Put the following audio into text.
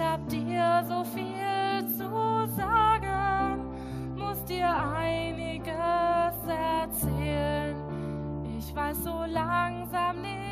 hab dir so viel zu sagen, muss dir einiges erzählen. Ich weiß so langsam nicht